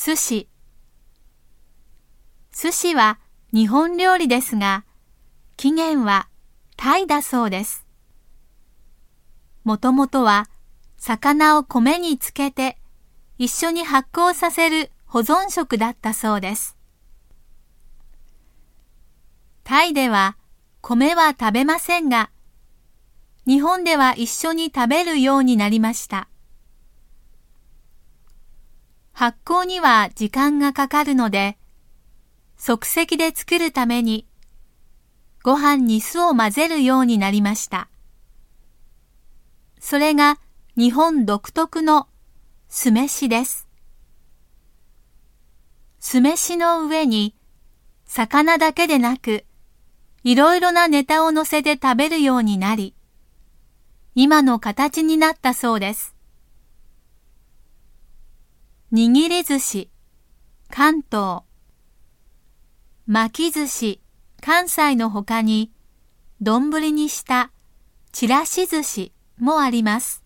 寿司。寿司は日本料理ですが、起源はタイだそうです。もともとは魚を米につけて一緒に発酵させる保存食だったそうです。タイでは米は食べませんが、日本では一緒に食べるようになりました。発酵には時間がかかるので、即席で作るために、ご飯に酢を混ぜるようになりました。それが日本独特の酢飯です。酢飯の上に魚だけでなくいろいろなネタを乗せて食べるようになり、今の形になったそうです。握り寿司、関東。巻き寿司、関西の他に、丼にしたちらし寿司もあります。